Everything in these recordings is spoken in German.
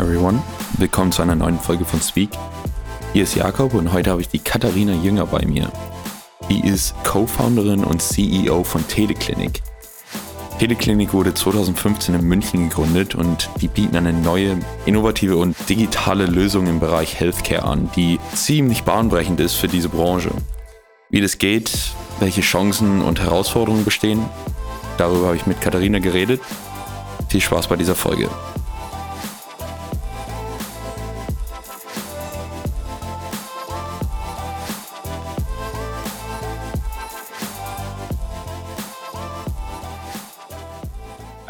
everyone, willkommen zu einer neuen Folge von Speak. Hier ist Jakob und heute habe ich die Katharina Jünger bei mir. Die ist Co-Founderin und CEO von Teleklinik. Teleklinik wurde 2015 in München gegründet und die bieten eine neue, innovative und digitale Lösung im Bereich Healthcare an, die ziemlich bahnbrechend ist für diese Branche. Wie das geht, welche Chancen und Herausforderungen bestehen, darüber habe ich mit Katharina geredet. Viel Spaß bei dieser Folge.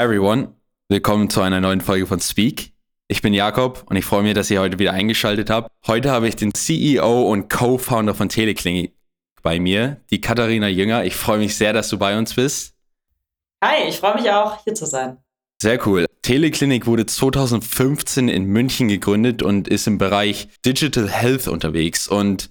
Everyone. Willkommen zu einer neuen Folge von Speak. Ich bin Jakob und ich freue mich, dass ihr heute wieder eingeschaltet habt. Heute habe ich den CEO und Co-Founder von Teleklinik bei mir, die Katharina Jünger. Ich freue mich sehr, dass du bei uns bist. Hi, ich freue mich auch, hier zu sein. Sehr cool. Teleklinik wurde 2015 in München gegründet und ist im Bereich Digital Health unterwegs. Und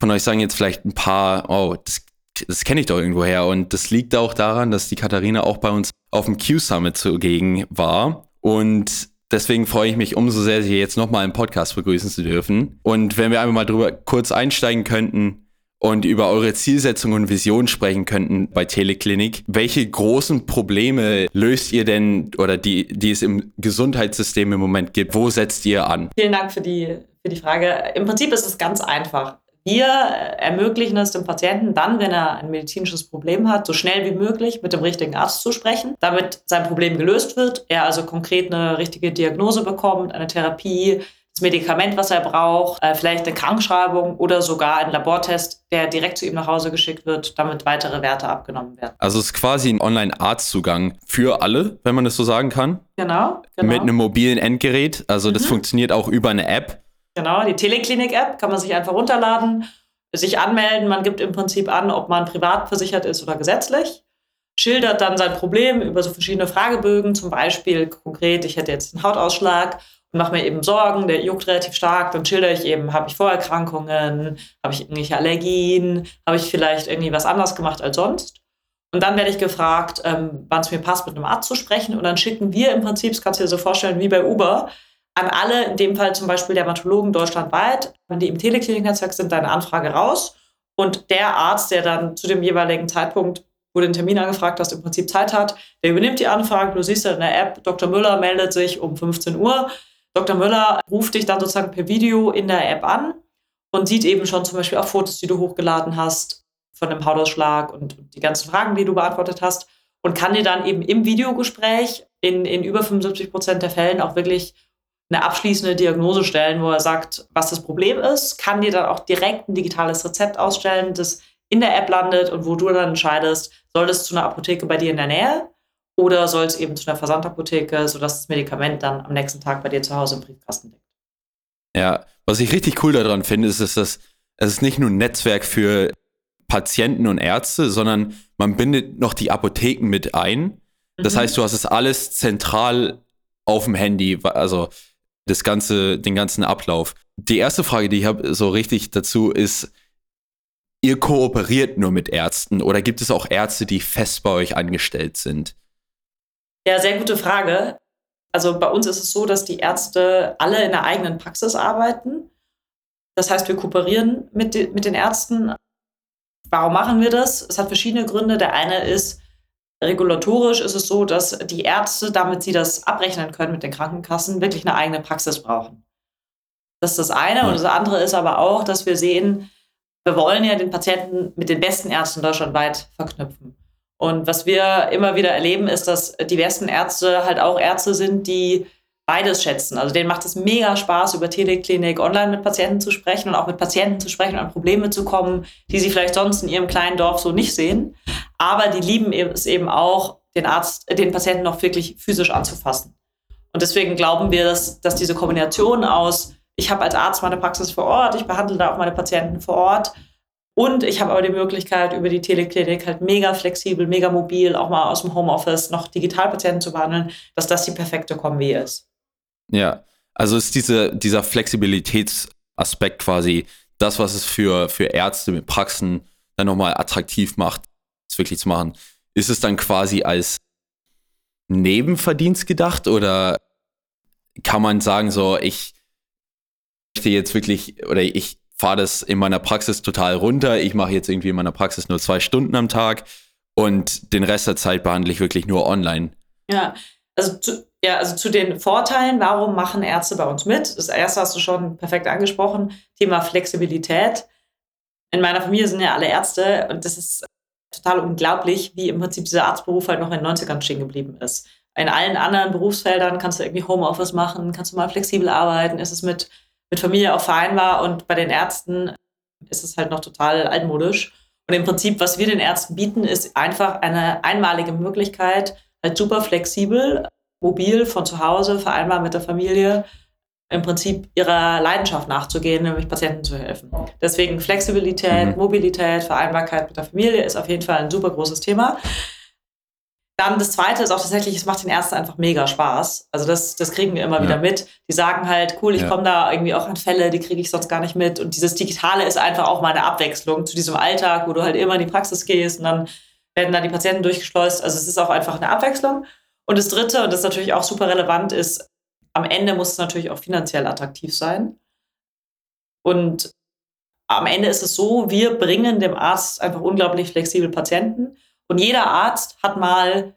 von euch sagen jetzt vielleicht ein paar, oh, das das kenne ich doch irgendwoher. Und das liegt auch daran, dass die Katharina auch bei uns auf dem Q-Summit zugegen war. Und deswegen freue ich mich umso sehr, Sie jetzt nochmal im Podcast begrüßen zu dürfen. Und wenn wir einfach mal drüber kurz einsteigen könnten und über eure Zielsetzung und Vision sprechen könnten bei Teleklinik. Welche großen Probleme löst ihr denn oder die, die es im Gesundheitssystem im Moment gibt? Wo setzt ihr an? Vielen Dank für die, für die Frage. Im Prinzip ist es ganz einfach. Wir ermöglichen es dem Patienten dann, wenn er ein medizinisches Problem hat, so schnell wie möglich mit dem richtigen Arzt zu sprechen, damit sein Problem gelöst wird, er also konkret eine richtige Diagnose bekommt, eine Therapie, das Medikament, was er braucht, äh, vielleicht eine Krankschreibung oder sogar ein Labortest, der direkt zu ihm nach Hause geschickt wird, damit weitere Werte abgenommen werden. Also es ist quasi ein Online-Arztzugang für alle, wenn man das so sagen kann. Genau. genau. Mit einem mobilen Endgerät. Also mhm. das funktioniert auch über eine App. Genau, die Teleklinik-App kann man sich einfach runterladen, sich anmelden. Man gibt im Prinzip an, ob man privat versichert ist oder gesetzlich. Schildert dann sein Problem über so verschiedene Fragebögen, zum Beispiel konkret, ich hätte jetzt einen Hautausschlag und mache mir eben Sorgen, der juckt relativ stark. Dann schildere ich eben, habe ich Vorerkrankungen, habe ich irgendwelche Allergien, habe ich vielleicht irgendwie was anders gemacht als sonst. Und dann werde ich gefragt, ähm, wann es mir passt, mit einem Arzt zu sprechen. Und dann schicken wir im Prinzip, das kannst du dir so vorstellen, wie bei Uber, an alle, in dem Fall zum Beispiel Dermatologen deutschlandweit, wenn die im Telekliniknetzwerk sind, deine Anfrage raus. Und der Arzt, der dann zu dem jeweiligen Zeitpunkt, wo du den Termin angefragt hast, im Prinzip Zeit hat, der übernimmt die Anfrage. Du siehst ja in der App, Dr. Müller meldet sich um 15 Uhr. Dr. Müller ruft dich dann sozusagen per Video in der App an und sieht eben schon zum Beispiel auch Fotos, die du hochgeladen hast von dem Hautausschlag und die ganzen Fragen, die du beantwortet hast und kann dir dann eben im Videogespräch in, in über 75 Prozent der Fällen auch wirklich eine abschließende Diagnose stellen, wo er sagt, was das Problem ist, kann dir dann auch direkt ein digitales Rezept ausstellen, das in der App landet und wo du dann entscheidest, soll es zu einer Apotheke bei dir in der Nähe oder soll es eben zu einer Versandapotheke, sodass das Medikament dann am nächsten Tag bei dir zu Hause im Briefkasten liegt. Ja, was ich richtig cool daran finde, ist, dass das, es ist nicht nur ein Netzwerk für Patienten und Ärzte, sondern man bindet noch die Apotheken mit ein. Das mhm. heißt, du hast es alles zentral auf dem Handy. Also das ganze, den ganzen Ablauf. Die erste Frage, die ich habe, so richtig dazu ist, ihr kooperiert nur mit Ärzten oder gibt es auch Ärzte, die fest bei euch angestellt sind? Ja, sehr gute Frage. Also bei uns ist es so, dass die Ärzte alle in der eigenen Praxis arbeiten. Das heißt, wir kooperieren mit, mit den Ärzten. Warum machen wir das? Es hat verschiedene Gründe. Der eine ist, Regulatorisch ist es so, dass die Ärzte, damit sie das abrechnen können mit den Krankenkassen, wirklich eine eigene Praxis brauchen. Das ist das eine. Und das andere ist aber auch, dass wir sehen, wir wollen ja den Patienten mit den besten Ärzten deutschlandweit verknüpfen. Und was wir immer wieder erleben, ist, dass die besten Ärzte halt auch Ärzte sind, die beides schätzen. Also denen macht es mega Spaß, über Teleklinik online mit Patienten zu sprechen und auch mit Patienten zu sprechen und an Probleme zu kommen, die sie vielleicht sonst in ihrem kleinen Dorf so nicht sehen. Aber die lieben es eben auch, den Arzt, den Patienten noch wirklich physisch anzufassen. Und deswegen glauben wir, dass, dass diese Kombination aus, ich habe als Arzt meine Praxis vor Ort, ich behandle da auch meine Patienten vor Ort und ich habe aber die Möglichkeit, über die Teleklinik halt mega flexibel, mega mobil, auch mal aus dem Homeoffice noch Digitalpatienten zu behandeln, dass das die perfekte Kombi ist. Ja, also ist diese, dieser Flexibilitätsaspekt quasi das, was es für, für Ärzte mit Praxen dann nochmal attraktiv macht, es wirklich zu machen. Ist es dann quasi als Nebenverdienst gedacht oder kann man sagen, so, ich möchte jetzt wirklich, oder ich fahre das in meiner Praxis total runter. Ich mache jetzt irgendwie in meiner Praxis nur zwei Stunden am Tag und den Rest der Zeit behandle ich wirklich nur online. Ja, also zu, ja, also zu den Vorteilen, warum machen Ärzte bei uns mit? Das erste hast du schon perfekt angesprochen, Thema Flexibilität. In meiner Familie sind ja alle Ärzte und das ist total unglaublich, wie im Prinzip dieser Arztberuf halt noch in den 90ern stehen geblieben ist. In allen anderen Berufsfeldern kannst du irgendwie Homeoffice machen, kannst du mal flexibel arbeiten, ist es mit, mit Familie auch vereinbar und bei den Ärzten ist es halt noch total altmodisch. Und im Prinzip, was wir den Ärzten bieten, ist einfach eine einmalige Möglichkeit, halt super flexibel, mobil von zu Hause, vereinbar mit der Familie, im Prinzip ihrer Leidenschaft nachzugehen, nämlich Patienten zu helfen. Deswegen Flexibilität, mhm. Mobilität, Vereinbarkeit mit der Familie ist auf jeden Fall ein super großes Thema. Dann das Zweite ist auch tatsächlich, es macht den Ärzten einfach mega Spaß. Also das, das kriegen wir immer ja. wieder mit. Die sagen halt, cool, ich ja. komme da irgendwie auch an Fälle, die kriege ich sonst gar nicht mit. Und dieses Digitale ist einfach auch mal eine Abwechslung zu diesem Alltag, wo du halt immer in die Praxis gehst und dann werden da die Patienten durchgeschleust. Also es ist auch einfach eine Abwechslung. Und das Dritte, und das natürlich auch super relevant ist, am Ende muss es natürlich auch finanziell attraktiv sein. Und am Ende ist es so, wir bringen dem Arzt einfach unglaublich flexibel Patienten. Und jeder Arzt hat mal,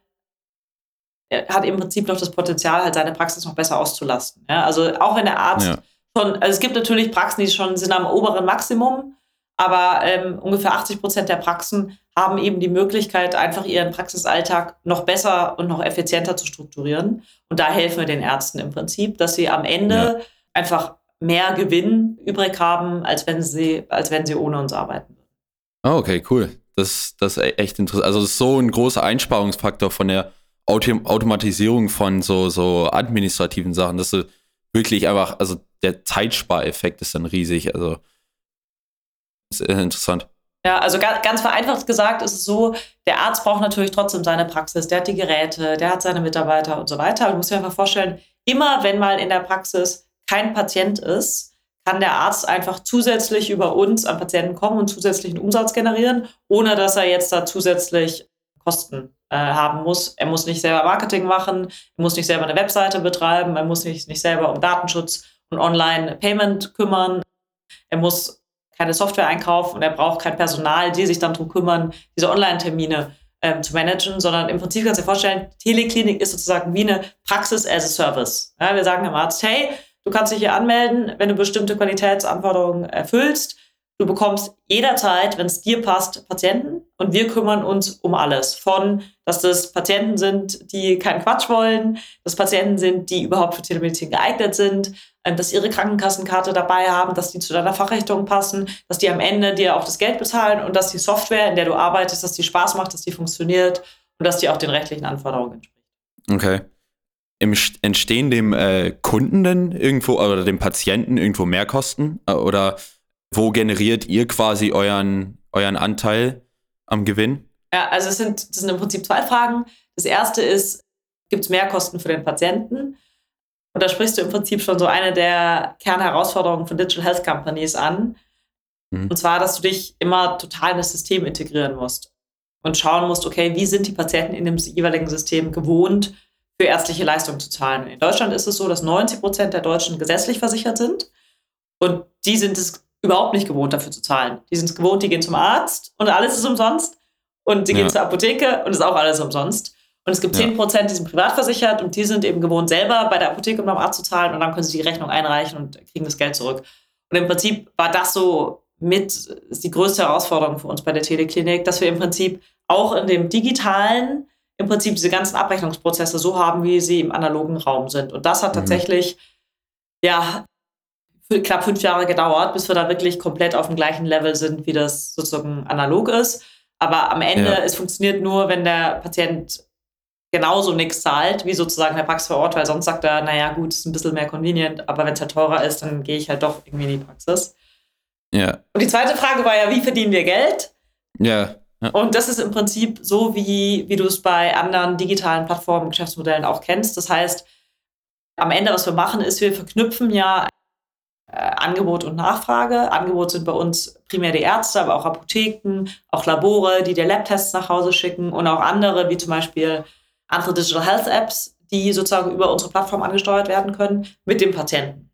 hat im Prinzip noch das Potenzial, halt seine Praxis noch besser auszulasten. Ja, also auch wenn der Arzt ja. schon, also es gibt natürlich Praxen, die schon sind am oberen Maximum, aber ähm, ungefähr 80 Prozent der Praxen haben eben die Möglichkeit, einfach ihren Praxisalltag noch besser und noch effizienter zu strukturieren. Und da helfen wir den Ärzten im Prinzip, dass sie am Ende ja. einfach mehr Gewinn übrig haben, als wenn sie, als wenn sie ohne uns arbeiten würden. Oh, okay, cool. Das, das ist e-, echt interessant. Also das ist so ein großer Einsparungsfaktor von der Auto Automatisierung von so, so administrativen Sachen, dass du wirklich einfach, also der Zeitspareffekt ist dann riesig. Also ist interessant. Ja, also ganz, vereinfacht gesagt ist es so, der Arzt braucht natürlich trotzdem seine Praxis, der hat die Geräte, der hat seine Mitarbeiter und so weiter. du musst dir einfach vorstellen, immer wenn mal in der Praxis kein Patient ist, kann der Arzt einfach zusätzlich über uns an Patienten kommen und zusätzlichen Umsatz generieren, ohne dass er jetzt da zusätzlich Kosten äh, haben muss. Er muss nicht selber Marketing machen, er muss nicht selber eine Webseite betreiben, er muss nicht, nicht selber um Datenschutz und Online-Payment kümmern. Er muss keine Software einkaufen und er braucht kein Personal, die sich dann darum kümmern, diese Online-Termine ähm, zu managen, sondern im Prinzip kannst du dir vorstellen, Teleklinik ist sozusagen wie eine Praxis as a Service. Ja, wir sagen dem Arzt, hey, du kannst dich hier anmelden, wenn du bestimmte Qualitätsanforderungen erfüllst. Du bekommst jederzeit, wenn es dir passt, Patienten und wir kümmern uns um alles. Von, dass das Patienten sind, die keinen Quatsch wollen, dass Patienten sind, die überhaupt für Telemedizin geeignet sind, ähm, dass ihre Krankenkassenkarte dabei haben, dass die zu deiner Fachrichtung passen, dass die am Ende dir auch das Geld bezahlen und dass die Software, in der du arbeitest, dass die Spaß macht, dass die funktioniert und dass die auch den rechtlichen Anforderungen entspricht. Okay. Entstehen dem äh, Kunden denn irgendwo oder dem Patienten irgendwo Mehrkosten? Äh, oder wo generiert ihr quasi euren, euren Anteil am Gewinn? Ja, also es sind, das sind im Prinzip zwei Fragen. Das erste ist, gibt es Mehrkosten für den Patienten? Und da sprichst du im Prinzip schon so eine der Kernherausforderungen von Digital Health Companies an. Mhm. Und zwar, dass du dich immer total in das System integrieren musst und schauen musst, okay, wie sind die Patienten in dem jeweiligen System gewohnt, für ärztliche Leistungen zu zahlen. In Deutschland ist es so, dass 90 Prozent der Deutschen gesetzlich versichert sind. Und die sind es überhaupt nicht gewohnt, dafür zu zahlen. Die sind es gewohnt, die gehen zum Arzt und alles ist umsonst. Und die ja. gehen zur Apotheke und ist auch alles umsonst. Und es gibt ja. 10 Prozent, die sind privat versichert und die sind eben gewohnt, selber bei der Apotheke und beim Arzt zu zahlen und dann können sie die Rechnung einreichen und kriegen das Geld zurück. Und im Prinzip war das so mit die größte Herausforderung für uns bei der Teleklinik, dass wir im Prinzip auch in dem digitalen im Prinzip diese ganzen Abrechnungsprozesse so haben, wie sie im analogen Raum sind. Und das hat mhm. tatsächlich ja knapp fünf Jahre gedauert, bis wir da wirklich komplett auf dem gleichen Level sind, wie das sozusagen analog ist. Aber am Ende, ja. es funktioniert nur, wenn der Patient genauso nichts zahlt, wie sozusagen der Praxis vor Ort, weil sonst sagt er, naja, gut, ist ein bisschen mehr convenient, aber wenn es halt teurer ist, dann gehe ich halt doch irgendwie in die Praxis. Ja. Und die zweite Frage war ja, wie verdienen wir Geld? Ja. ja. Und das ist im Prinzip so, wie, wie du es bei anderen digitalen Plattformen, Geschäftsmodellen auch kennst. Das heißt, am Ende, was wir machen, ist, wir verknüpfen ja Angebot und Nachfrage. Angebot sind bei uns primär die Ärzte, aber auch Apotheken, auch Labore, die dir Labtests nach Hause schicken und auch andere, wie zum Beispiel andere Digital Health Apps, die sozusagen über unsere Plattform angesteuert werden können, mit dem Patienten.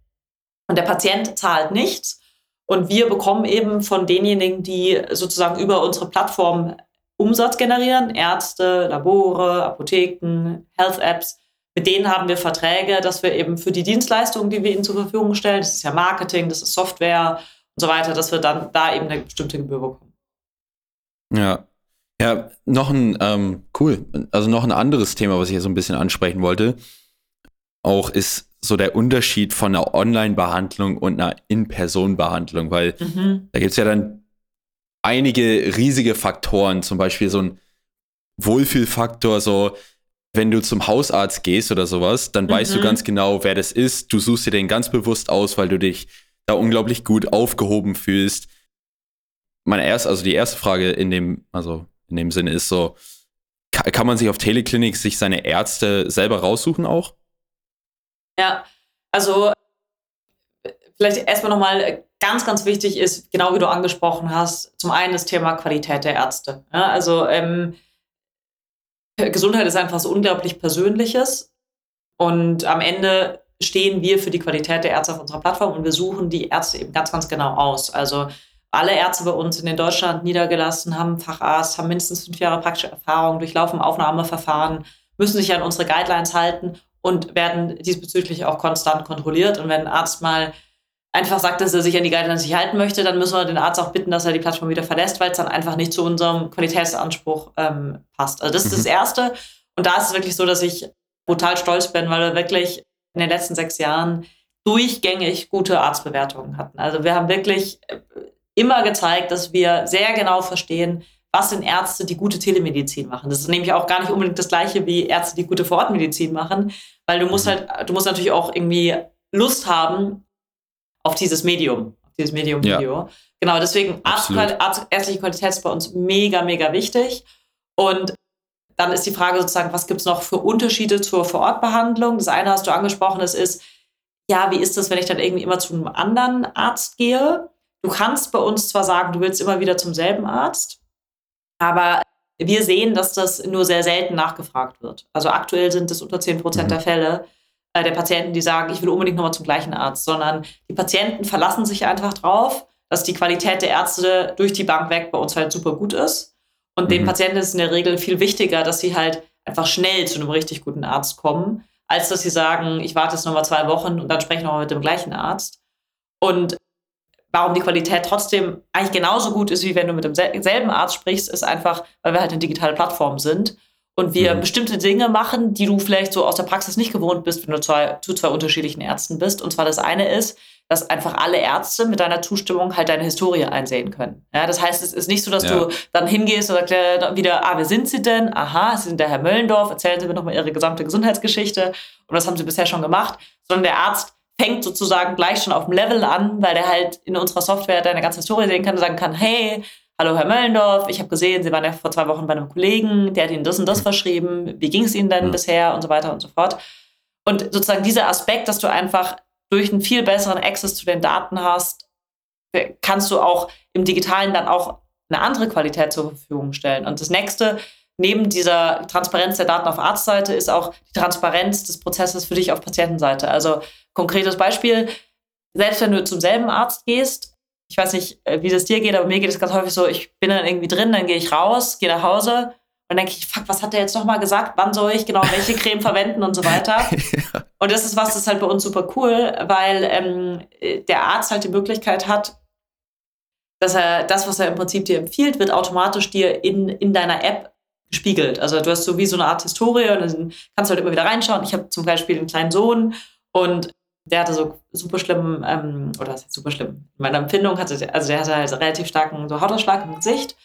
Und der Patient zahlt nichts. Und wir bekommen eben von denjenigen, die sozusagen über unsere Plattform Umsatz generieren, Ärzte, Labore, Apotheken, Health Apps, mit denen haben wir Verträge, dass wir eben für die Dienstleistungen, die wir ihnen zur Verfügung stellen, das ist ja Marketing, das ist Software und so weiter, dass wir dann da eben eine bestimmte Gebühr bekommen. Ja. Ja, noch ein, ähm, cool, also noch ein anderes Thema, was ich hier so ein bisschen ansprechen wollte, auch ist so der Unterschied von einer Online-Behandlung und einer In-Person-Behandlung, weil mhm. da gibt es ja dann einige riesige Faktoren, zum Beispiel so ein Wohlfühlfaktor, so wenn du zum Hausarzt gehst oder sowas, dann mhm. weißt du mhm. ganz genau, wer das ist. Du suchst dir den ganz bewusst aus, weil du dich da unglaublich gut aufgehoben fühlst. Meine erste, also die erste Frage in dem, also in dem Sinne ist so, kann man sich auf Teleklinik sich seine Ärzte selber raussuchen auch? Ja, also vielleicht erstmal nochmal ganz, ganz wichtig ist, genau wie du angesprochen hast, zum einen das Thema Qualität der Ärzte. Ja, also ähm, Gesundheit ist einfach so unglaublich Persönliches und am Ende stehen wir für die Qualität der Ärzte auf unserer Plattform und wir suchen die Ärzte eben ganz, ganz genau aus. Also alle Ärzte bei uns in Deutschland niedergelassen haben Facharzt, haben mindestens fünf Jahre praktische Erfahrung, durchlaufen Aufnahmeverfahren, müssen sich an unsere Guidelines halten und werden diesbezüglich auch konstant kontrolliert. Und wenn ein Arzt mal einfach sagt, dass er sich an die Guidelines nicht halten möchte, dann müssen wir den Arzt auch bitten, dass er die Plattform wieder verlässt, weil es dann einfach nicht zu unserem Qualitätsanspruch ähm, passt. Also das ist mhm. das Erste. Und da ist es wirklich so, dass ich brutal stolz bin, weil wir wirklich in den letzten sechs Jahren durchgängig gute Arztbewertungen hatten. Also wir haben wirklich äh, immer gezeigt, dass wir sehr genau verstehen, was sind Ärzte, die gute Telemedizin machen. Das ist nämlich auch gar nicht unbedingt das Gleiche wie Ärzte, die gute Vorortmedizin machen, weil du musst mhm. halt, du musst natürlich auch irgendwie Lust haben, auf dieses Medium, auf dieses Medium-Video. Ja. Genau, deswegen Arzt, ärztliche Qualität ist bei uns mega, mega wichtig. Und dann ist die Frage sozusagen, was gibt es noch für Unterschiede zur Vorortbehandlung? Das eine hast du angesprochen, das ist, ja, wie ist das, wenn ich dann irgendwie immer zu einem anderen Arzt gehe? Du kannst bei uns zwar sagen, du willst immer wieder zum selben Arzt, aber wir sehen, dass das nur sehr selten nachgefragt wird. Also aktuell sind es unter 10 Prozent mhm. der Fälle, der Patienten, die sagen, ich will unbedingt nochmal zum gleichen Arzt, sondern die Patienten verlassen sich einfach drauf, dass die Qualität der Ärzte durch die Bank weg bei uns halt super gut ist. Und mhm. den Patienten ist in der Regel viel wichtiger, dass sie halt einfach schnell zu einem richtig guten Arzt kommen, als dass sie sagen, ich warte jetzt nochmal zwei Wochen und dann spreche ich nochmal mit dem gleichen Arzt. Und warum die Qualität trotzdem eigentlich genauso gut ist, wie wenn du mit demselben Arzt sprichst, ist einfach, weil wir halt eine digitale Plattform sind und wir mhm. bestimmte Dinge machen, die du vielleicht so aus der Praxis nicht gewohnt bist, wenn du zwei, zu zwei unterschiedlichen Ärzten bist. Und zwar das eine ist, dass einfach alle Ärzte mit deiner Zustimmung halt deine Historie einsehen können. Ja, das heißt, es ist nicht so, dass ja. du dann hingehst und sagst wieder, ah, wer sind Sie denn? Aha, Sie sind der Herr Möllendorf, erzählen Sie mir nochmal Ihre gesamte Gesundheitsgeschichte und was haben Sie bisher schon gemacht, sondern der Arzt fängt sozusagen gleich schon auf dem Level an, weil der halt in unserer Software deine ganze Historie sehen kann und sagen kann, hey, Hallo Herr Möllendorf, ich habe gesehen, Sie waren ja vor zwei Wochen bei einem Kollegen, der hat Ihnen das und das verschrieben. Wie ging es Ihnen denn ja. bisher und so weiter und so fort. Und sozusagen dieser Aspekt, dass du einfach durch einen viel besseren Access zu den Daten hast, kannst du auch im Digitalen dann auch eine andere Qualität zur Verfügung stellen. Und das nächste, neben dieser Transparenz der Daten auf Arztseite, ist auch die Transparenz des Prozesses für dich auf Patientenseite. Also konkretes Beispiel, selbst wenn du zum selben Arzt gehst, ich weiß nicht, äh, wie das dir geht, aber mir geht es ganz häufig so, ich bin dann irgendwie drin, dann gehe ich raus, gehe nach Hause und denke ich, fuck, was hat der jetzt nochmal gesagt? Wann soll ich genau welche Creme verwenden und so weiter? ja. Und das ist was, das ist halt bei uns super cool, weil ähm, der Arzt halt die Möglichkeit hat, dass er das, was er im Prinzip dir empfiehlt, wird automatisch dir in, in deiner App gespiegelt. Also du hast so wie so eine Art Historie und dann kannst du halt immer wieder reinschauen. Ich habe zum Beispiel einen kleinen Sohn und der hatte so super schlimm, ähm, oder was ist super schlimm? In meiner Empfindung hatte also der hatte halt relativ starken so Hautausschlag im Gesicht.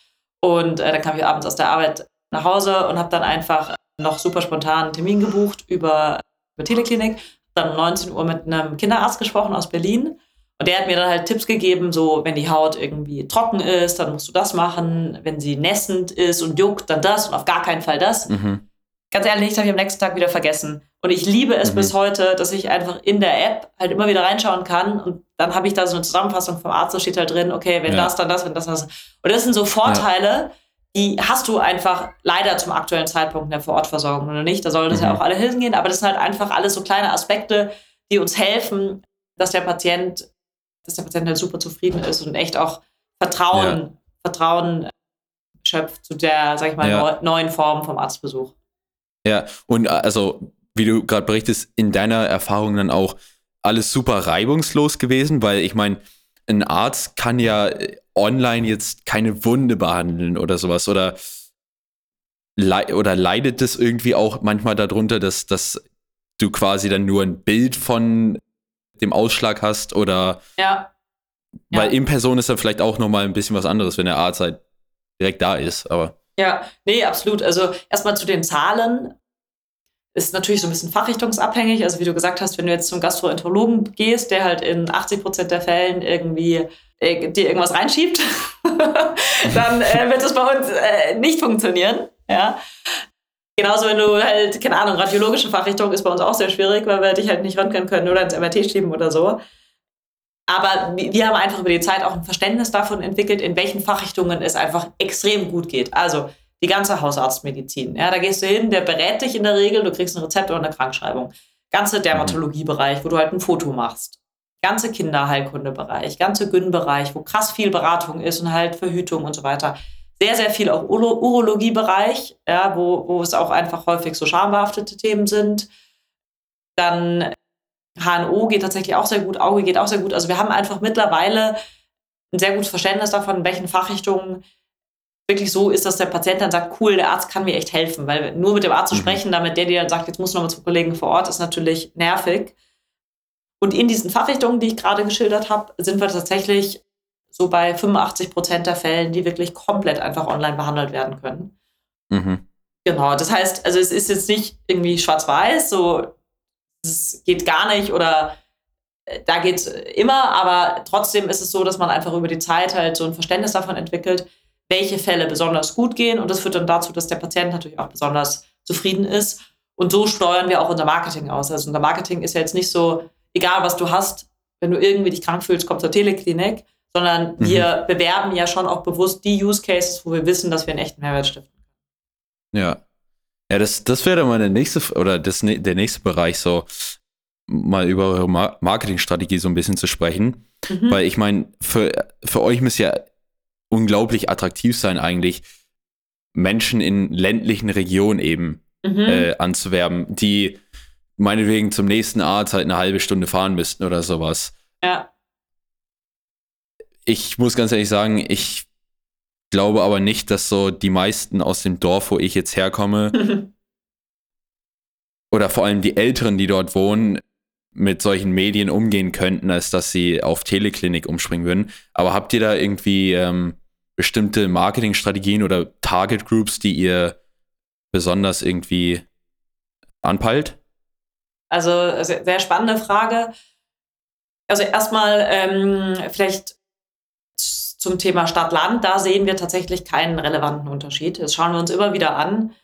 Und äh, dann kam ich abends aus der Arbeit nach Hause und habe dann einfach noch super spontan einen Termin gebucht über, über Teleklinik. Dann um 19 Uhr mit einem Kinderarzt gesprochen aus Berlin. Und der hat mir dann halt Tipps gegeben, so wenn die Haut irgendwie trocken ist, dann musst du das machen. Wenn sie nässend ist und juckt, dann das und auf gar keinen Fall das. Mhm. Ganz ehrlich, das habe ich am nächsten Tag wieder vergessen. Und ich liebe es mhm. bis heute, dass ich einfach in der App halt immer wieder reinschauen kann und dann habe ich da so eine Zusammenfassung vom Arzt, da steht halt drin, okay, wenn ja. das, dann das, wenn das, das. Und das sind so Vorteile, ja. die hast du einfach leider zum aktuellen Zeitpunkt in der Vorortversorgung oder nicht. Da sollen das mhm. ja auch alle hingehen, aber das sind halt einfach alles so kleine Aspekte, die uns helfen, dass der Patient, dass der Patient halt super zufrieden ist und echt auch Vertrauen, ja. Vertrauen schöpft zu der, sag ich mal, neuen Form vom Arztbesuch. Ja, und äh, also, wie du gerade berichtest, in deiner Erfahrung dann auch alles super reibungslos gewesen, weil ich meine, ein Arzt kann ja äh, online jetzt keine Wunde behandeln oder sowas oder, le oder leidet das irgendwie auch manchmal darunter, dass, dass du quasi dann nur ein Bild von dem Ausschlag hast oder ja. Weil ja. in Person ist dann vielleicht auch nochmal ein bisschen was anderes, wenn der Arzt halt direkt da ist, aber. Ja, nee, absolut. Also erstmal zu den Zahlen. Ist natürlich so ein bisschen fachrichtungsabhängig. Also wie du gesagt hast, wenn du jetzt zum Gastroenterologen gehst, der halt in 80 Prozent der Fällen irgendwie äh, dir irgendwas reinschiebt, dann äh, wird das bei uns äh, nicht funktionieren. Ja. Genauso, wenn du halt, keine Ahnung, radiologische Fachrichtung ist bei uns auch sehr schwierig, weil wir dich halt nicht röntgen können oder ins MRT schieben oder so. Aber wir haben einfach über die Zeit auch ein Verständnis davon entwickelt, in welchen Fachrichtungen es einfach extrem gut geht. Also die ganze Hausarztmedizin. Ja, da gehst du hin, der berät dich in der Regel, du kriegst ein Rezept oder eine Krankschreibung. Ganze Dermatologiebereich, wo du halt ein Foto machst. Ganze Kinderheilkundebereich, ganze Gyn-Bereich, wo krass viel Beratung ist und halt Verhütung und so weiter. Sehr, sehr viel auch Uro Urologiebereich, ja, wo, wo es auch einfach häufig so schambehaftete Themen sind. Dann HNO geht tatsächlich auch sehr gut, Auge geht auch sehr gut. Also wir haben einfach mittlerweile ein sehr gutes Verständnis davon, in welchen Fachrichtungen wirklich so ist, dass der Patient dann sagt, cool, der Arzt kann mir echt helfen, weil nur mit dem Arzt zu mhm. sprechen, damit der dir dann sagt, jetzt muss noch mal zu Kollegen vor Ort, ist natürlich nervig. Und in diesen Fachrichtungen, die ich gerade geschildert habe, sind wir tatsächlich so bei 85 Prozent der Fällen, die wirklich komplett einfach online behandelt werden können. Mhm. Genau, das heißt, also es ist jetzt nicht irgendwie schwarz-weiß, so es geht gar nicht oder äh, da geht es immer, aber trotzdem ist es so, dass man einfach über die Zeit halt so ein Verständnis davon entwickelt, welche Fälle besonders gut gehen und das führt dann dazu, dass der Patient natürlich auch besonders zufrieden ist und so steuern wir auch unser Marketing aus. Also unser Marketing ist ja jetzt nicht so, egal was du hast, wenn du irgendwie dich krank fühlst, komm zur Teleklinik, sondern mhm. wir bewerben ja schon auch bewusst die Use Cases, wo wir wissen, dass wir einen echten Mehrwert stiften. Ja, ja, das, das wäre dann mal der nächste, oder das, der nächste Bereich, so mal über eure Marketingstrategie so ein bisschen zu sprechen. Mhm. Weil ich meine, für, für euch muss ja unglaublich attraktiv sein, eigentlich Menschen in ländlichen Regionen eben mhm. äh, anzuwerben, die meinetwegen zum nächsten Arzt halt eine halbe Stunde fahren müssten oder sowas. Ja. Ich muss ganz ehrlich sagen, ich glaube aber nicht, dass so die meisten aus dem Dorf, wo ich jetzt herkomme, oder vor allem die Älteren, die dort wohnen, mit solchen Medien umgehen könnten, als dass sie auf Teleklinik umspringen würden. Aber habt ihr da irgendwie ähm, bestimmte Marketingstrategien oder Target Groups, die ihr besonders irgendwie anpeilt? Also sehr spannende Frage. Also erstmal ähm, vielleicht zum Thema Stadt-Land, da sehen wir tatsächlich keinen relevanten Unterschied. Das schauen wir uns immer wieder an.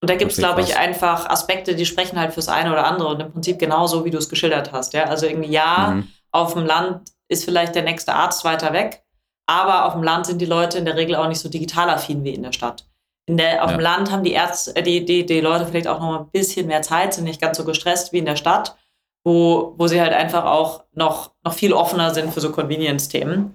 Und da gibt es, glaube ich, einfach Aspekte, die sprechen halt fürs eine oder andere und im Prinzip genauso, wie du es geschildert hast. Ja? Also irgendwie ja, mhm. auf dem Land ist vielleicht der nächste Arzt weiter weg, aber auf dem Land sind die Leute in der Regel auch nicht so digital affin wie in der Stadt. In der, auf ja. dem Land haben die Ärzte, äh, die, die, die Leute vielleicht auch noch ein bisschen mehr Zeit, sind nicht ganz so gestresst wie in der Stadt, wo, wo sie halt einfach auch noch, noch viel offener sind für so Convenience-Themen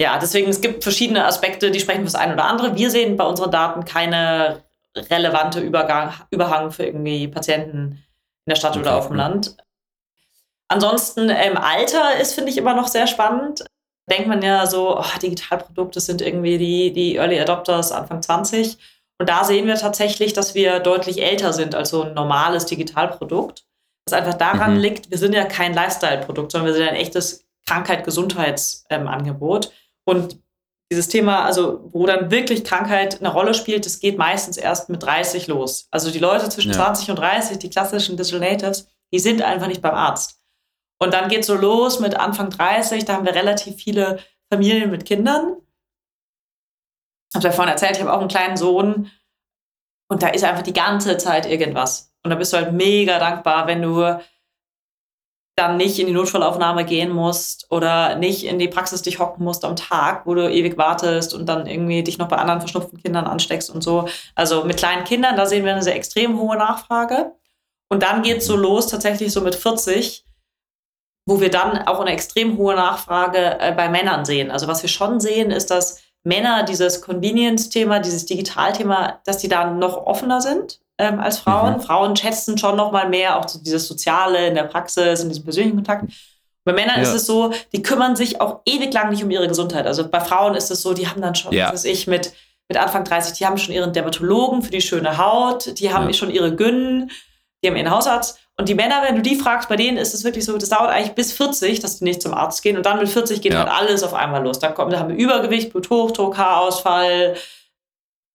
ja, deswegen, es gibt verschiedene Aspekte, die sprechen für das eine oder andere. Wir sehen bei unseren Daten keine relevante Übergang, Überhang für irgendwie Patienten in der Stadt okay. oder auf dem Land. Ansonsten im ähm, Alter ist, finde ich, immer noch sehr spannend. Denkt man ja so, oh, Digitalprodukte sind irgendwie die, die Early Adopters Anfang 20. Und da sehen wir tatsächlich, dass wir deutlich älter sind als so ein normales Digitalprodukt. Was einfach daran mhm. liegt, wir sind ja kein Lifestyle-Produkt, sondern wir sind ein echtes Krankheit-Gesundheitsangebot. Ähm, und dieses Thema, also wo dann wirklich Krankheit eine Rolle spielt, das geht meistens erst mit 30 los. Also die Leute zwischen ja. 20 und 30, die klassischen Digital Natives, die sind einfach nicht beim Arzt. Und dann geht so los mit Anfang 30, da haben wir relativ viele Familien mit Kindern. Ich habe ja vorhin erzählt, ich habe auch einen kleinen Sohn und da ist einfach die ganze Zeit irgendwas. Und da bist du halt mega dankbar, wenn du dann nicht in die Notfallaufnahme gehen musst oder nicht in die Praxis dich hocken musst am Tag, wo du ewig wartest und dann irgendwie dich noch bei anderen verschnupften Kindern ansteckst und so. Also mit kleinen Kindern, da sehen wir eine sehr extrem hohe Nachfrage. Und dann geht es so los, tatsächlich so mit 40, wo wir dann auch eine extrem hohe Nachfrage äh, bei Männern sehen. Also was wir schon sehen, ist, dass Männer dieses Convenience-Thema, dieses Digital-Thema, dass die da noch offener sind ähm, als Frauen. Mhm. Frauen schätzen schon noch mal mehr auch dieses Soziale in der Praxis und diesen persönlichen Kontakt. Bei Männern ja. ist es so, die kümmern sich auch ewig lang nicht um ihre Gesundheit. Also bei Frauen ist es so, die haben dann schon, ja. was weiß ich, mit, mit Anfang 30, die haben schon ihren Dermatologen für die schöne Haut, die haben ja. schon ihre Gynnen, die haben ihren Hausarzt. Und die Männer, wenn du die fragst, bei denen ist es wirklich so, das dauert eigentlich bis 40, dass die nicht zum Arzt gehen. Und dann mit 40 geht ja. halt alles auf einmal los. Da, kommt, da haben wir Übergewicht, Bluthochdruck, Haarausfall,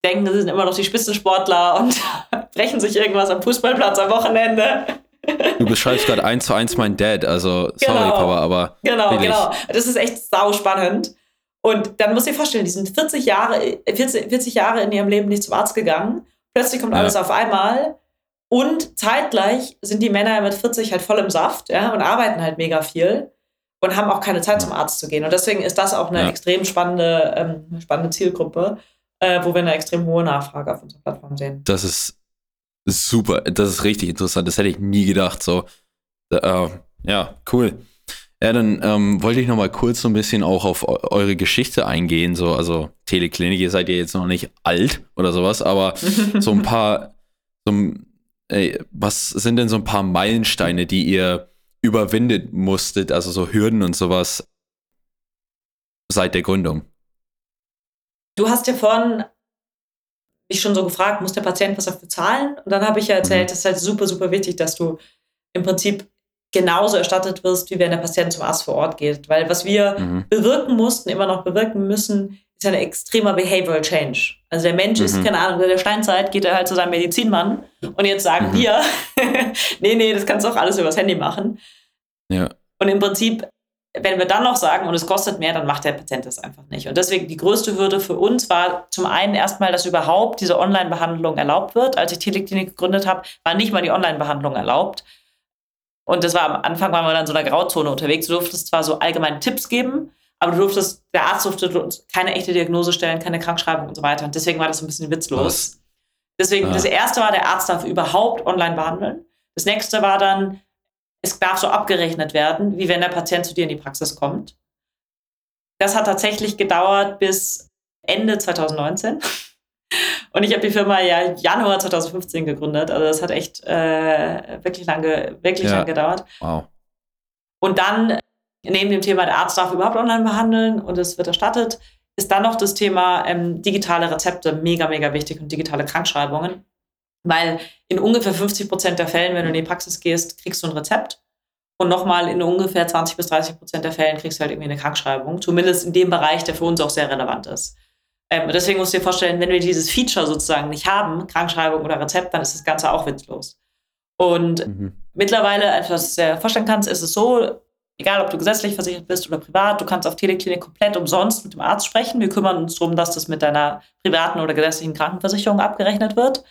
denken, das sind immer noch die Spitzensportler und brechen sich irgendwas am Fußballplatz am Wochenende. Du beschreibst gerade eins zu eins mein Dad, also sorry, genau. Papa, aber. Genau, wirklich. genau. Das ist echt sau spannend. Und dann musst du dir vorstellen, die sind 40 Jahre, 40, 40 Jahre in ihrem Leben nicht zum Arzt gegangen. Plötzlich kommt alles ja. auf einmal. Und zeitgleich sind die Männer mit 40 halt voll im Saft ja, und arbeiten halt mega viel und haben auch keine Zeit zum Arzt zu gehen. Und deswegen ist das auch eine ja. extrem spannende, ähm, spannende Zielgruppe äh, wo wir eine extrem hohe Nachfrage auf unserer Plattform sehen. Das ist super, das ist richtig interessant. Das hätte ich nie gedacht. So, äh, ja, cool. Ja, dann ähm, wollte ich noch mal kurz so ein bisschen auch auf eure Geschichte eingehen. So, also Teleklinik, ihr seid ja jetzt noch nicht alt oder sowas, aber so ein paar, so, ey, was sind denn so ein paar Meilensteine, die ihr überwindet musstet, also so Hürden und sowas seit der Gründung? Du hast ja vorhin mich schon so gefragt, muss der Patient was dafür zahlen? Und dann habe ich ja erzählt, mhm. es ist halt super, super wichtig, dass du im Prinzip genauso erstattet wirst, wie wenn der Patient zum Arzt vor Ort geht. Weil was wir mhm. bewirken mussten, immer noch bewirken müssen, ist ein extremer Behavioral Change. Also der Mensch mhm. ist, keine Ahnung, in der Steinzeit geht er halt zu seinem Medizinmann und jetzt sagen mhm. wir, nee, nee, das kannst du auch alles übers Handy machen. Ja. Und im Prinzip wenn wir dann noch sagen, und es kostet mehr, dann macht der Patient das einfach nicht. Und deswegen die größte Hürde für uns war zum einen erstmal, dass überhaupt diese Online-Behandlung erlaubt wird. Als ich Teleklinik gegründet habe, war nicht mal die Online-Behandlung erlaubt. Und das war am Anfang, waren wir dann in so einer Grauzone unterwegs. Du durftest zwar so allgemeine Tipps geben, aber du durftest, der Arzt durfte keine echte Diagnose stellen, keine Krankschreibung und so weiter. Und deswegen war das ein bisschen witzlos. Was? Deswegen, ja. das erste war, der Arzt darf überhaupt online behandeln. Das nächste war dann, es darf so abgerechnet werden, wie wenn der Patient zu dir in die Praxis kommt. Das hat tatsächlich gedauert bis Ende 2019. Und ich habe die Firma ja Januar 2015 gegründet. Also das hat echt äh, wirklich lange, wirklich ja. lange gedauert. Wow. Und dann neben dem Thema, der Arzt darf überhaupt online behandeln und es wird erstattet, ist dann noch das Thema ähm, digitale Rezepte mega, mega wichtig und digitale Krankschreibungen. Weil in ungefähr 50 Prozent der Fällen, wenn du in die Praxis gehst, kriegst du ein Rezept. Und nochmal in ungefähr 20 bis 30 Prozent der Fällen kriegst du halt irgendwie eine Krankschreibung. Zumindest in dem Bereich, der für uns auch sehr relevant ist. Ähm, deswegen musst du dir vorstellen, wenn wir dieses Feature sozusagen nicht haben, Krankschreibung oder Rezept, dann ist das Ganze auch witzlos. Und mhm. mittlerweile, als du dir vorstellen kannst, ist es so, egal ob du gesetzlich versichert bist oder privat, du kannst auf Teleklinik komplett umsonst mit dem Arzt sprechen. Wir kümmern uns darum, dass das mit deiner privaten oder gesetzlichen Krankenversicherung abgerechnet wird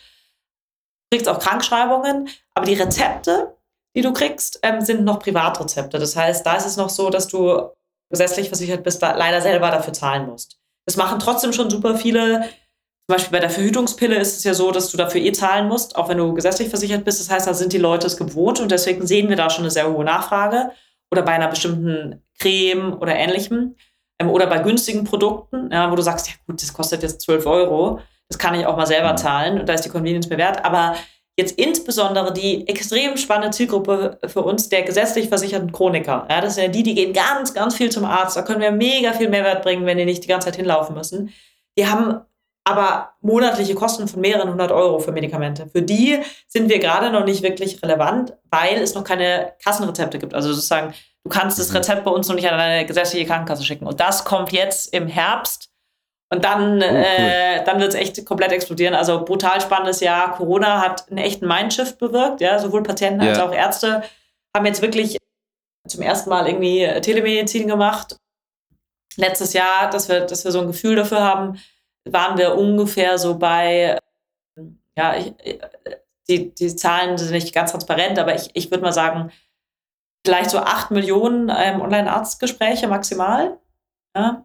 kriegst auch Krankschreibungen, aber die Rezepte, die du kriegst, ähm, sind noch Privatrezepte. Das heißt, da ist es noch so, dass du gesetzlich versichert bist, da leider selber dafür zahlen musst. Das machen trotzdem schon super viele. Zum Beispiel bei der Verhütungspille ist es ja so, dass du dafür eh zahlen musst, auch wenn du gesetzlich versichert bist. Das heißt, da sind die Leute es gewohnt und deswegen sehen wir da schon eine sehr hohe Nachfrage. Oder bei einer bestimmten Creme oder ähnlichem. Ähm, oder bei günstigen Produkten, ja, wo du sagst, ja gut, das kostet jetzt 12 Euro. Das kann ich auch mal selber zahlen und da ist die Convenience bewährt. Aber jetzt insbesondere die extrem spannende Zielgruppe für uns der gesetzlich versicherten Chroniker. Ja, das sind ja die, die gehen ganz, ganz viel zum Arzt. Da können wir mega viel Mehrwert bringen, wenn die nicht die ganze Zeit hinlaufen müssen. Die haben aber monatliche Kosten von mehreren hundert Euro für Medikamente. Für die sind wir gerade noch nicht wirklich relevant, weil es noch keine Kassenrezepte gibt. Also sozusagen, du kannst das mhm. Rezept bei uns noch nicht an deine gesetzliche Krankenkasse schicken. Und das kommt jetzt im Herbst und dann, oh, cool. äh, dann wird es echt komplett explodieren. Also brutal spannendes Jahr. Corona hat einen echten Mindshift bewirkt. Ja? Sowohl Patienten ja. als auch Ärzte haben jetzt wirklich zum ersten Mal irgendwie Telemedizin gemacht. Letztes Jahr, dass wir, dass wir so ein Gefühl dafür haben, waren wir ungefähr so bei, ja, ich, die, die Zahlen sind nicht ganz transparent, aber ich, ich würde mal sagen, vielleicht so 8 Millionen ähm, Online-Arztgespräche maximal. Ja?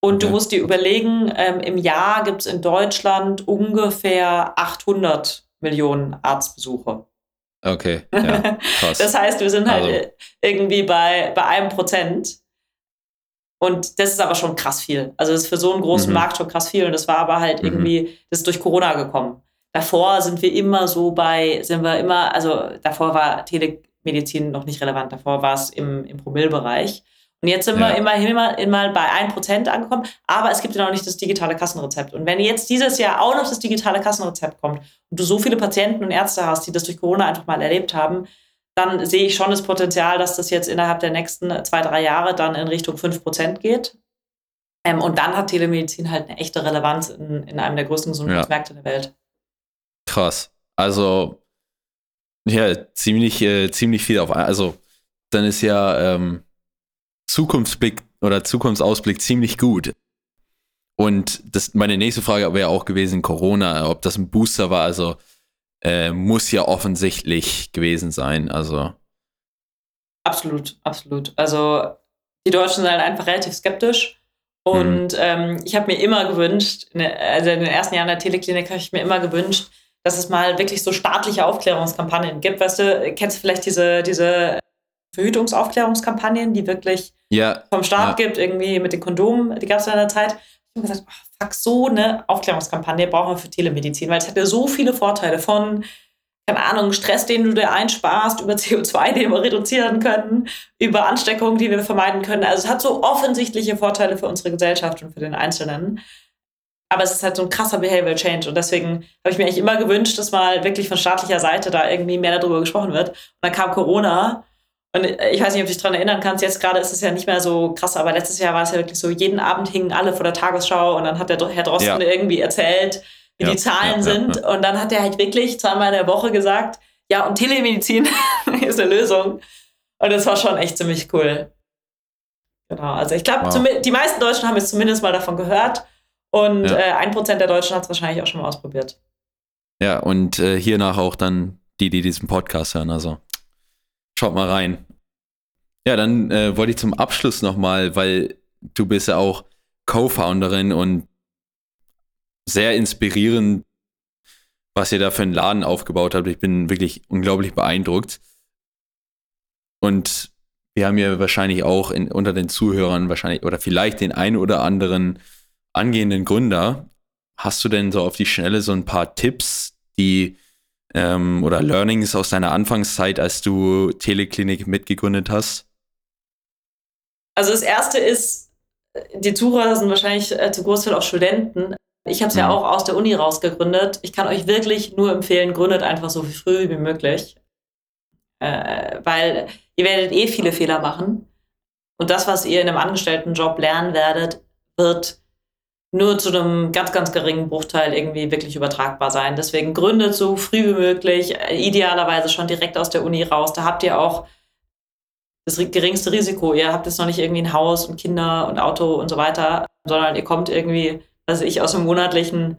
Und okay. du musst dir überlegen, ähm, im Jahr gibt es in Deutschland ungefähr 800 Millionen Arztbesuche. Okay, ja, krass. das heißt, wir sind halt also. irgendwie bei, bei einem Prozent. Und das ist aber schon krass viel. Also das ist für so einen großen mhm. Markt schon krass viel. Und das war aber halt mhm. irgendwie, das ist durch Corona gekommen. Davor sind wir immer so bei, sind wir immer, also davor war Telemedizin noch nicht relevant, davor war es im, im Promillbereich. Und jetzt sind ja. wir immerhin immer, immer bei 1% angekommen, aber es gibt ja noch nicht das digitale Kassenrezept. Und wenn jetzt dieses Jahr auch noch das digitale Kassenrezept kommt und du so viele Patienten und Ärzte hast, die das durch Corona einfach mal erlebt haben, dann sehe ich schon das Potenzial, dass das jetzt innerhalb der nächsten zwei, drei Jahre dann in Richtung 5% geht. Ähm, und dann hat Telemedizin halt eine echte Relevanz in, in einem der größten Gesundheitsmärkte ja. der Welt. Krass. Also, ja, ziemlich, äh, ziemlich viel auf. Also, dann ist ja, ähm, Zukunftsblick oder Zukunftsausblick ziemlich gut. Und das, meine nächste Frage wäre auch gewesen, Corona, ob das ein Booster war, also äh, muss ja offensichtlich gewesen sein. Also. Absolut, absolut. Also die Deutschen sind halt einfach relativ skeptisch. Und mhm. ähm, ich habe mir immer gewünscht, also in den ersten Jahren der Teleklinik habe ich mir immer gewünscht, dass es mal wirklich so staatliche Aufklärungskampagnen gibt. Weißt du, kennst du vielleicht diese, diese Verhütungsaufklärungskampagnen, die wirklich ja, vom Staat ja. gibt, irgendwie mit den Kondomen, die gab es in der Zeit. Ich habe gesagt, oh, so eine Aufklärungskampagne brauchen wir für Telemedizin, weil es hat ja so viele Vorteile von, keine Ahnung, Stress, den du dir einsparst, über CO2, den wir reduzieren können, über Ansteckungen, die wir vermeiden können. Also es hat so offensichtliche Vorteile für unsere Gesellschaft und für den Einzelnen. Aber es ist halt so ein krasser Behavioral Change. Und deswegen habe ich mir eigentlich immer gewünscht, dass mal wirklich von staatlicher Seite da irgendwie mehr darüber gesprochen wird. Und dann kam Corona und ich weiß nicht, ob du dich daran erinnern kannst, jetzt gerade ist es ja nicht mehr so krass, aber letztes Jahr war es ja wirklich so, jeden Abend hingen alle vor der Tagesschau und dann hat der Herr Drosten ja. irgendwie erzählt, wie ja, die Zahlen ja, sind. Und dann hat er halt wirklich zweimal in der Woche gesagt, ja, und Telemedizin ist eine Lösung. Und das war schon echt ziemlich cool. Genau, also ich glaube, wow. die meisten Deutschen haben jetzt zumindest mal davon gehört und äh, ein äh, Prozent der Deutschen hat es wahrscheinlich auch schon mal ausprobiert. Ja, und äh, hiernach auch dann die, die diesen Podcast hören. Also Schaut mal rein. Ja, dann äh, wollte ich zum Abschluss nochmal, weil du bist ja auch Co-Founderin und sehr inspirierend, was ihr da für einen Laden aufgebaut habt. Ich bin wirklich unglaublich beeindruckt. Und wir haben ja wahrscheinlich auch in, unter den Zuhörern wahrscheinlich oder vielleicht den einen oder anderen angehenden Gründer. Hast du denn so auf die Schnelle so ein paar Tipps, die ähm, oder Learnings aus deiner Anfangszeit, als du Teleklinik mitgegründet hast? Also das erste ist, die Zuhörer sind wahrscheinlich äh, zu Großteil auch Studenten. Ich habe es ja. ja mhm. auch aus der Uni raus gegründet. Ich kann euch wirklich nur empfehlen, gründet einfach so früh wie möglich. Äh, weil ihr werdet eh viele Fehler machen. Und das, was ihr in einem Angestelltenjob lernen werdet, wird nur zu einem ganz, ganz geringen Bruchteil irgendwie wirklich übertragbar sein. Deswegen gründet so früh wie möglich, idealerweise schon direkt aus der Uni raus. Da habt ihr auch das geringste Risiko. Ihr habt jetzt noch nicht irgendwie ein Haus und Kinder und Auto und so weiter, sondern ihr kommt irgendwie, also ich, aus einem monatlichen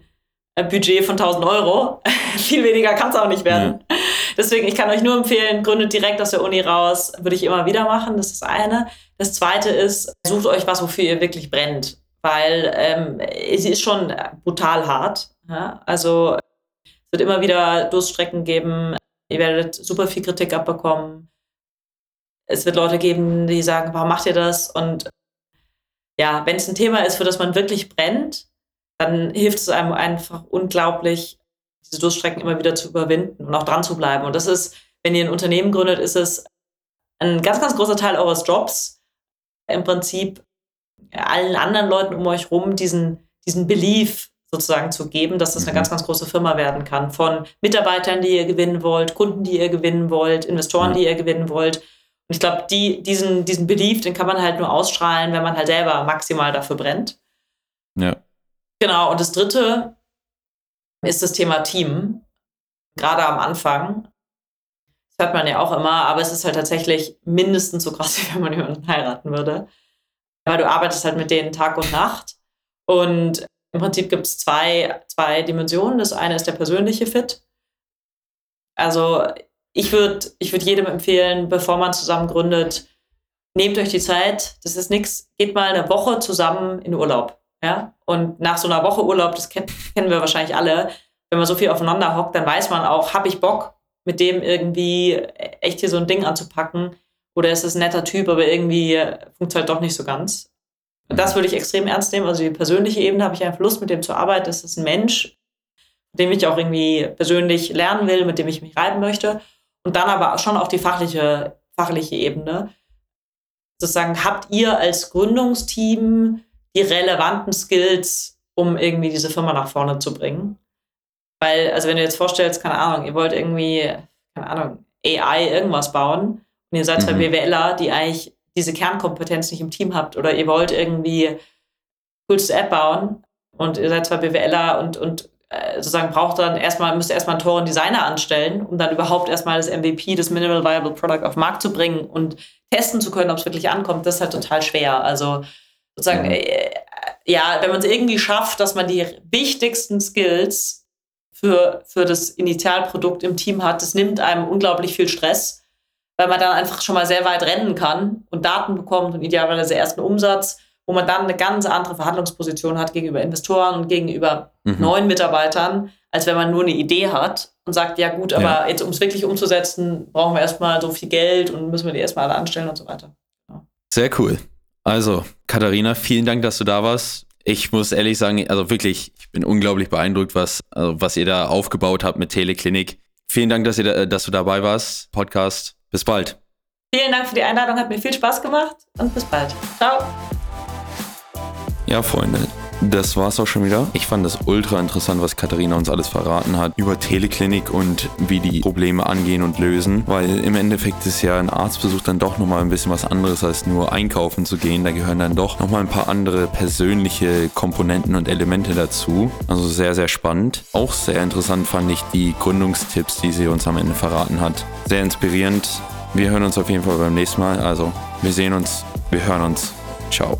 äh, Budget von 1000 Euro. Viel weniger kann es auch nicht werden. Ja. Deswegen, ich kann euch nur empfehlen, gründet direkt aus der Uni raus. Würde ich immer wieder machen. Das ist das eine. Das zweite ist, sucht euch was, wofür ihr wirklich brennt weil ähm, es ist schon brutal hart. Ja? Also es wird immer wieder Durststrecken geben, ihr werdet super viel Kritik abbekommen. Es wird Leute geben, die sagen, warum macht ihr das? Und ja, wenn es ein Thema ist, für das man wirklich brennt, dann hilft es einem einfach unglaublich, diese Durststrecken immer wieder zu überwinden und auch dran zu bleiben. Und das ist, wenn ihr ein Unternehmen gründet, ist es ein ganz, ganz großer Teil eures Jobs, im Prinzip allen anderen Leuten um euch rum diesen, diesen Belief sozusagen zu geben, dass das eine mhm. ganz, ganz große Firma werden kann. Von Mitarbeitern, die ihr gewinnen wollt, Kunden, die ihr gewinnen wollt, Investoren, die ihr gewinnen wollt. Und ich glaube, die, diesen, diesen Belief, den kann man halt nur ausstrahlen, wenn man halt selber maximal dafür brennt. Ja. Genau. Und das dritte ist das Thema Team. Gerade am Anfang. Das hört man ja auch immer, aber es ist halt tatsächlich mindestens so krass, wie wenn man jemanden heiraten würde weil du arbeitest halt mit denen Tag und Nacht. Und im Prinzip gibt es zwei, zwei Dimensionen. Das eine ist der persönliche Fit. Also ich würde ich würd jedem empfehlen, bevor man zusammen gründet, nehmt euch die Zeit. Das ist nichts. Geht mal eine Woche zusammen in Urlaub. Ja? Und nach so einer Woche Urlaub, das kenn, kennen wir wahrscheinlich alle, wenn man so viel aufeinander hockt, dann weiß man auch, habe ich Bock, mit dem irgendwie echt hier so ein Ding anzupacken. Oder ist es ein netter Typ, aber irgendwie funktioniert halt doch nicht so ganz. Das würde ich extrem ernst nehmen. Also die persönliche Ebene habe ich einfach Lust, mit dem zu arbeiten. Das ist ein Mensch, mit dem ich auch irgendwie persönlich lernen will, mit dem ich mich reiben möchte. Und dann aber schon auch die fachliche, fachliche Ebene. Sozusagen, habt ihr als Gründungsteam die relevanten Skills, um irgendwie diese Firma nach vorne zu bringen? Weil, also wenn du jetzt vorstellst, keine Ahnung, ihr wollt irgendwie, keine Ahnung, AI irgendwas bauen und ihr seid zwei mhm. BWLer, die eigentlich diese Kernkompetenz nicht im Team habt oder ihr wollt irgendwie coolste App bauen und ihr seid zwei BWLer und, und äh, sozusagen braucht dann erstmal, müsst ihr erstmal einen teuren Designer anstellen, um dann überhaupt erstmal das MVP, das Minimal Viable Product auf den Markt zu bringen und testen zu können, ob es wirklich ankommt, das ist halt total schwer. Also sozusagen, äh, ja, wenn man es irgendwie schafft, dass man die wichtigsten Skills für, für das Initialprodukt im Team hat, das nimmt einem unglaublich viel Stress, weil man dann einfach schon mal sehr weit rennen kann und Daten bekommt und idealerweise ersten Umsatz wo man dann eine ganz andere Verhandlungsposition hat gegenüber Investoren und gegenüber mhm. neuen Mitarbeitern, als wenn man nur eine Idee hat und sagt, ja gut, aber ja. jetzt um es wirklich umzusetzen, brauchen wir erstmal so viel Geld und müssen wir die erstmal alle anstellen und so weiter. Ja. Sehr cool. Also, Katharina, vielen Dank, dass du da warst. Ich muss ehrlich sagen, also wirklich, ich bin unglaublich beeindruckt, was, also was ihr da aufgebaut habt mit Teleklinik. Vielen Dank, dass, ihr da, dass du dabei warst. Podcast. Bis bald. Vielen Dank für die Einladung, hat mir viel Spaß gemacht und bis bald. Ciao. Ja, Freunde, das war's auch schon wieder. Ich fand das ultra interessant, was Katharina uns alles verraten hat über Teleklinik und wie die Probleme angehen und lösen, weil im Endeffekt ist ja ein Arztbesuch dann doch nochmal ein bisschen was anderes als nur einkaufen zu gehen. Da gehören dann doch nochmal ein paar andere persönliche Komponenten und Elemente dazu. Also sehr, sehr spannend. Auch sehr interessant fand ich die Gründungstipps, die sie uns am Ende verraten hat. Sehr inspirierend. Wir hören uns auf jeden Fall beim nächsten Mal. Also, wir sehen uns, wir hören uns. Ciao.